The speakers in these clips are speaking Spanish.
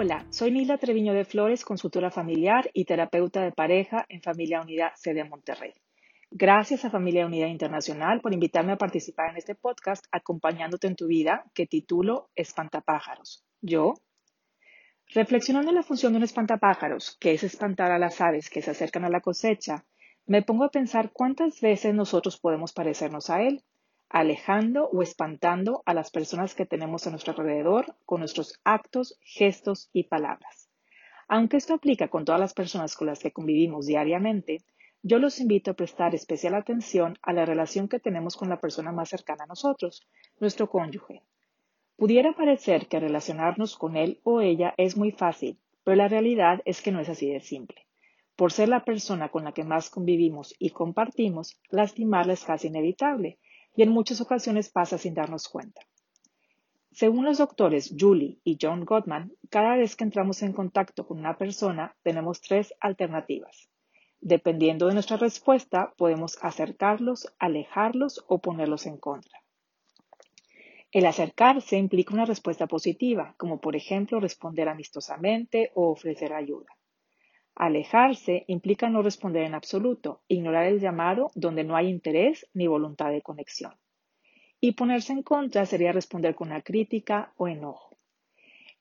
Hola, soy Nila Treviño de Flores, consultora familiar y terapeuta de pareja en Familia Unida sede Monterrey. Gracias a Familia Unida Internacional por invitarme a participar en este podcast acompañándote en tu vida que titulo Espantapájaros. Yo, reflexionando en la función de un espantapájaros, que es espantar a las aves que se acercan a la cosecha, me pongo a pensar cuántas veces nosotros podemos parecernos a él alejando o espantando a las personas que tenemos a nuestro alrededor con nuestros actos, gestos y palabras. Aunque esto aplica con todas las personas con las que convivimos diariamente, yo los invito a prestar especial atención a la relación que tenemos con la persona más cercana a nosotros, nuestro cónyuge. Pudiera parecer que relacionarnos con él o ella es muy fácil, pero la realidad es que no es así de simple. Por ser la persona con la que más convivimos y compartimos, lastimarla es casi inevitable, y en muchas ocasiones pasa sin darnos cuenta. Según los doctores Julie y John Gottman, cada vez que entramos en contacto con una persona tenemos tres alternativas. Dependiendo de nuestra respuesta, podemos acercarlos, alejarlos o ponerlos en contra. El acercarse implica una respuesta positiva, como por ejemplo responder amistosamente o ofrecer ayuda. Alejarse implica no responder en absoluto, ignorar el llamado donde no hay interés ni voluntad de conexión. Y ponerse en contra sería responder con una crítica o enojo.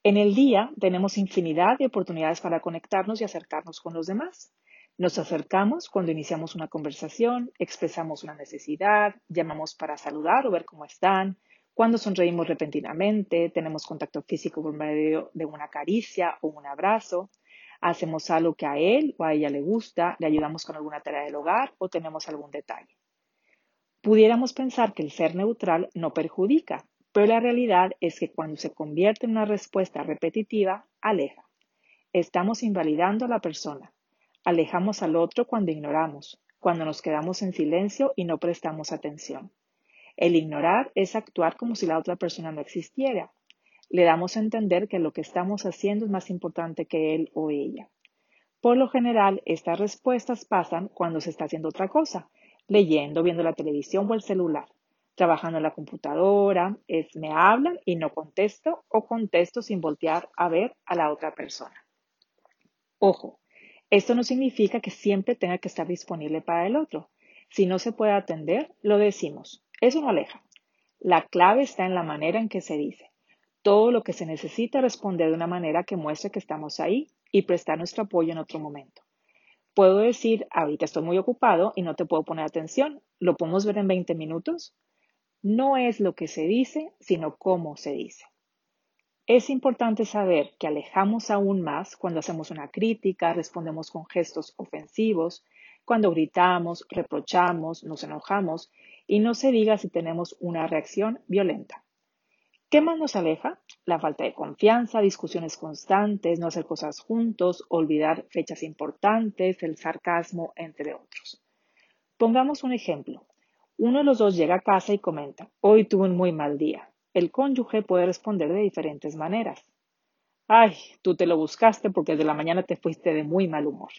En el día tenemos infinidad de oportunidades para conectarnos y acercarnos con los demás. Nos acercamos cuando iniciamos una conversación, expresamos una necesidad, llamamos para saludar o ver cómo están, cuando sonreímos repentinamente, tenemos contacto físico por medio de una caricia o un abrazo, hacemos algo que a él o a ella le gusta, le ayudamos con alguna tarea del hogar o tenemos algún detalle. Pudiéramos pensar que el ser neutral no perjudica, pero la realidad es que cuando se convierte en una respuesta repetitiva, aleja. Estamos invalidando a la persona. Alejamos al otro cuando ignoramos, cuando nos quedamos en silencio y no prestamos atención. El ignorar es actuar como si la otra persona no existiera, le damos a entender que lo que estamos haciendo es más importante que él o ella. Por lo general, estas respuestas pasan cuando se está haciendo otra cosa, leyendo, viendo la televisión o el celular, trabajando en la computadora, es me hablan y no contesto o contesto sin voltear a ver a la otra persona. Ojo, esto no significa que siempre tenga que estar disponible para el otro. Si no se puede atender, lo decimos. Eso no aleja. La clave está en la manera en que se dice todo lo que se necesita responder de una manera que muestre que estamos ahí y prestar nuestro apoyo en otro momento. Puedo decir, ahorita estoy muy ocupado y no te puedo poner atención, ¿lo podemos ver en 20 minutos? No es lo que se dice, sino cómo se dice. Es importante saber que alejamos aún más cuando hacemos una crítica, respondemos con gestos ofensivos, cuando gritamos, reprochamos, nos enojamos y no se diga si tenemos una reacción violenta. ¿Qué más nos aleja? La falta de confianza, discusiones constantes, no hacer cosas juntos, olvidar fechas importantes, el sarcasmo, entre otros. Pongamos un ejemplo. Uno de los dos llega a casa y comenta, hoy tuve un muy mal día. El cónyuge puede responder de diferentes maneras. Ay, tú te lo buscaste porque desde la mañana te fuiste de muy mal humor.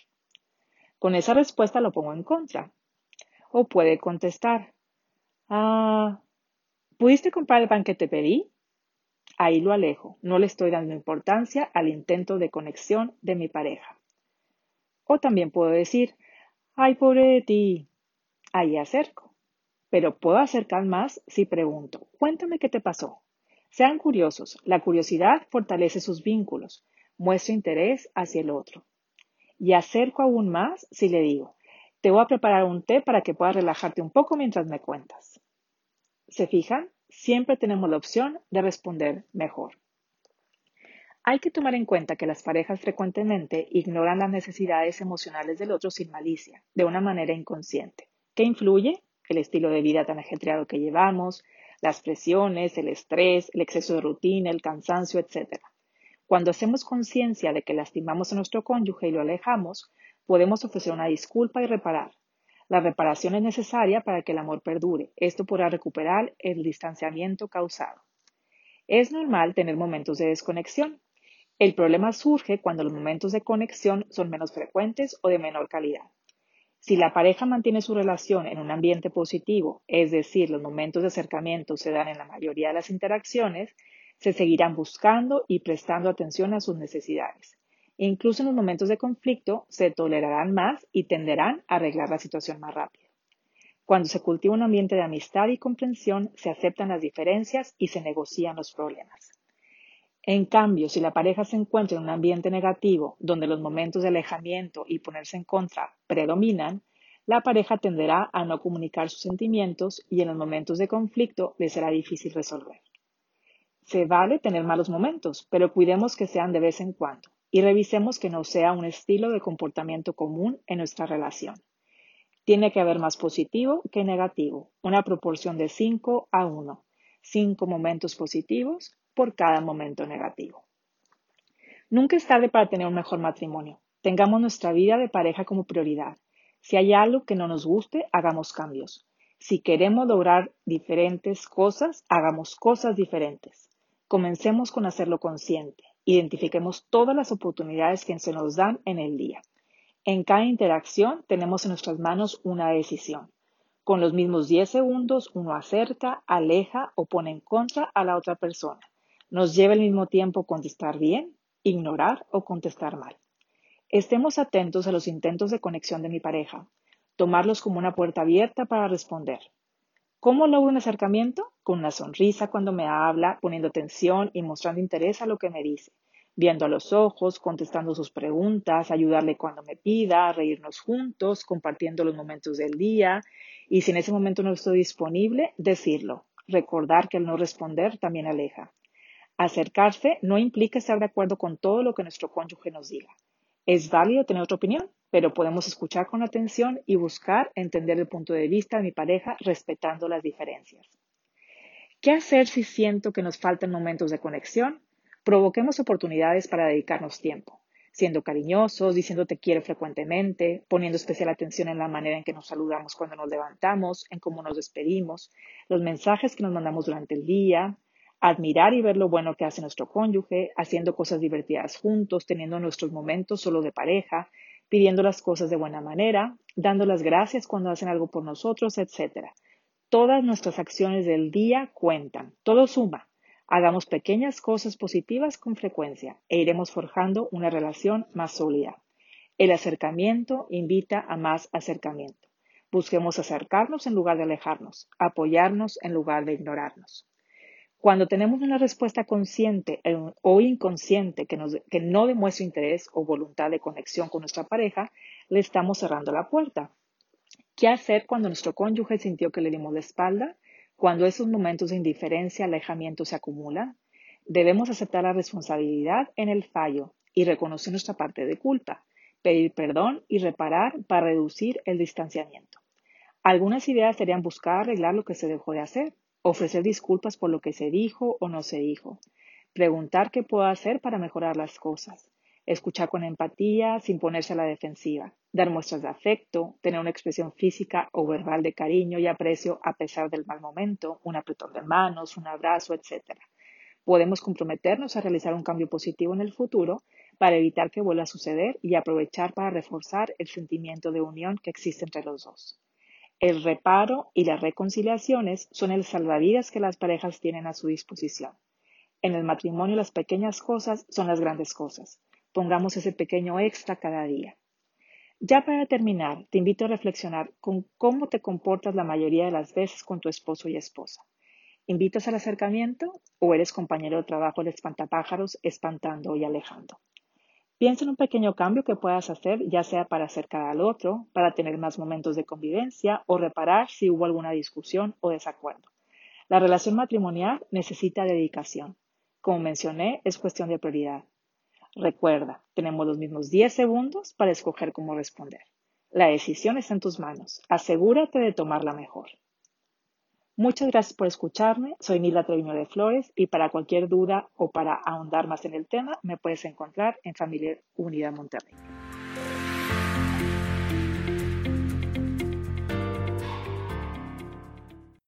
Con esa respuesta lo pongo en contra. O puede contestar, ah, ¿pudiste comprar el pan que te pedí? Ahí lo alejo, no le estoy dando importancia al intento de conexión de mi pareja. O también puedo decir, ay, pobre de ti. Ahí acerco. Pero puedo acercar más si pregunto, cuéntame qué te pasó. Sean curiosos, la curiosidad fortalece sus vínculos, muestra interés hacia el otro. Y acerco aún más si le digo, te voy a preparar un té para que puedas relajarte un poco mientras me cuentas. ¿Se fijan? Siempre tenemos la opción de responder mejor. Hay que tomar en cuenta que las parejas frecuentemente ignoran las necesidades emocionales del otro sin malicia, de una manera inconsciente. ¿Qué influye? El estilo de vida tan ajetreado que llevamos, las presiones, el estrés, el exceso de rutina, el cansancio, etc. Cuando hacemos conciencia de que lastimamos a nuestro cónyuge y lo alejamos, podemos ofrecer una disculpa y reparar. La reparación es necesaria para que el amor perdure. Esto podrá recuperar el distanciamiento causado. Es normal tener momentos de desconexión. El problema surge cuando los momentos de conexión son menos frecuentes o de menor calidad. Si la pareja mantiene su relación en un ambiente positivo, es decir, los momentos de acercamiento se dan en la mayoría de las interacciones, se seguirán buscando y prestando atención a sus necesidades. Incluso en los momentos de conflicto se tolerarán más y tenderán a arreglar la situación más rápido. Cuando se cultiva un ambiente de amistad y comprensión, se aceptan las diferencias y se negocian los problemas. En cambio, si la pareja se encuentra en un ambiente negativo, donde los momentos de alejamiento y ponerse en contra predominan, la pareja tenderá a no comunicar sus sentimientos y en los momentos de conflicto le será difícil resolver. Se vale tener malos momentos, pero cuidemos que sean de vez en cuando y revisemos que no sea un estilo de comportamiento común en nuestra relación. Tiene que haber más positivo que negativo, una proporción de 5 a 1. 5 momentos positivos por cada momento negativo. Nunca es tarde para tener un mejor matrimonio. Tengamos nuestra vida de pareja como prioridad. Si hay algo que no nos guste, hagamos cambios. Si queremos lograr diferentes cosas, hagamos cosas diferentes. Comencemos con hacerlo consciente. Identifiquemos todas las oportunidades que se nos dan en el día. En cada interacción tenemos en nuestras manos una decisión. Con los mismos 10 segundos, uno acerca, aleja o pone en contra a la otra persona. Nos lleva el mismo tiempo contestar bien, ignorar o contestar mal. Estemos atentos a los intentos de conexión de mi pareja, tomarlos como una puerta abierta para responder. ¿Cómo logro un acercamiento? Con una sonrisa cuando me habla, poniendo atención y mostrando interés a lo que me dice, viendo a los ojos, contestando sus preguntas, ayudarle cuando me pida, reírnos juntos, compartiendo los momentos del día y si en ese momento no estoy disponible, decirlo. Recordar que el no responder también aleja. Acercarse no implica estar de acuerdo con todo lo que nuestro cónyuge nos diga. Es válido tener otra opinión, pero podemos escuchar con atención y buscar entender el punto de vista de mi pareja respetando las diferencias. ¿Qué hacer si siento que nos faltan momentos de conexión? Provoquemos oportunidades para dedicarnos tiempo, siendo cariñosos, diciendo te quiero frecuentemente, poniendo especial atención en la manera en que nos saludamos cuando nos levantamos, en cómo nos despedimos, los mensajes que nos mandamos durante el día, admirar y ver lo bueno que hace nuestro cónyuge, haciendo cosas divertidas juntos, teniendo nuestros momentos solo de pareja, pidiendo las cosas de buena manera, dando las gracias cuando hacen algo por nosotros, etc. Todas nuestras acciones del día cuentan, todo suma. Hagamos pequeñas cosas positivas con frecuencia e iremos forjando una relación más sólida. El acercamiento invita a más acercamiento. Busquemos acercarnos en lugar de alejarnos, apoyarnos en lugar de ignorarnos. Cuando tenemos una respuesta consciente o inconsciente que, no demuestra interés o voluntad de conexión con nuestra pareja, le estamos cerrando la puerta. ¿Qué hacer cuando nuestro cónyuge sintió que le dimos la espalda? Cuando esos momentos de indiferencia, alejamiento se acumulan, debemos aceptar la responsabilidad en el fallo y reconocer nuestra parte de culpa, pedir perdón y reparar para reducir el distanciamiento. Algunas ideas serían buscar arreglar lo que se dejó de hacer, ofrecer disculpas por lo que se dijo o no se dijo, preguntar qué puedo hacer para mejorar las cosas, escuchar con empatía sin ponerse a la defensiva, dar muestras de afecto, tener una expresión física o verbal de cariño y aprecio a pesar del mal momento, un apretón de manos, un abrazo, etc. Podemos comprometernos a realizar un cambio positivo en el futuro para evitar que vuelva a suceder y aprovechar para reforzar el sentimiento de unión que existe entre los dos. El reparo y las reconciliaciones son el salvavidas que las parejas tienen a su disposición. En el matrimonio las pequeñas cosas son las grandes cosas. Pongamos ese pequeño extra cada día. Ya para terminar, te invito a reflexionar con cómo te comportas la mayoría de las veces con tu esposo y esposa. ¿Invitas al acercamiento o eres compañero de trabajo de espantapájaros espantando y alejando? Piensa en un pequeño cambio que puedas hacer, ya sea para acercar al otro, para tener más momentos de convivencia o reparar si hubo alguna discusión o desacuerdo. La relación matrimonial necesita dedicación. Como mencioné, es cuestión de prioridad. Recuerda, tenemos los mismos 10 segundos para escoger cómo responder. La decisión está en tus manos. Asegúrate de tomarla mejor. Muchas gracias por escucharme. Soy Nila Treviño de Flores y para cualquier duda o para ahondar más en el tema me puedes encontrar en Familia Unida Monterrey.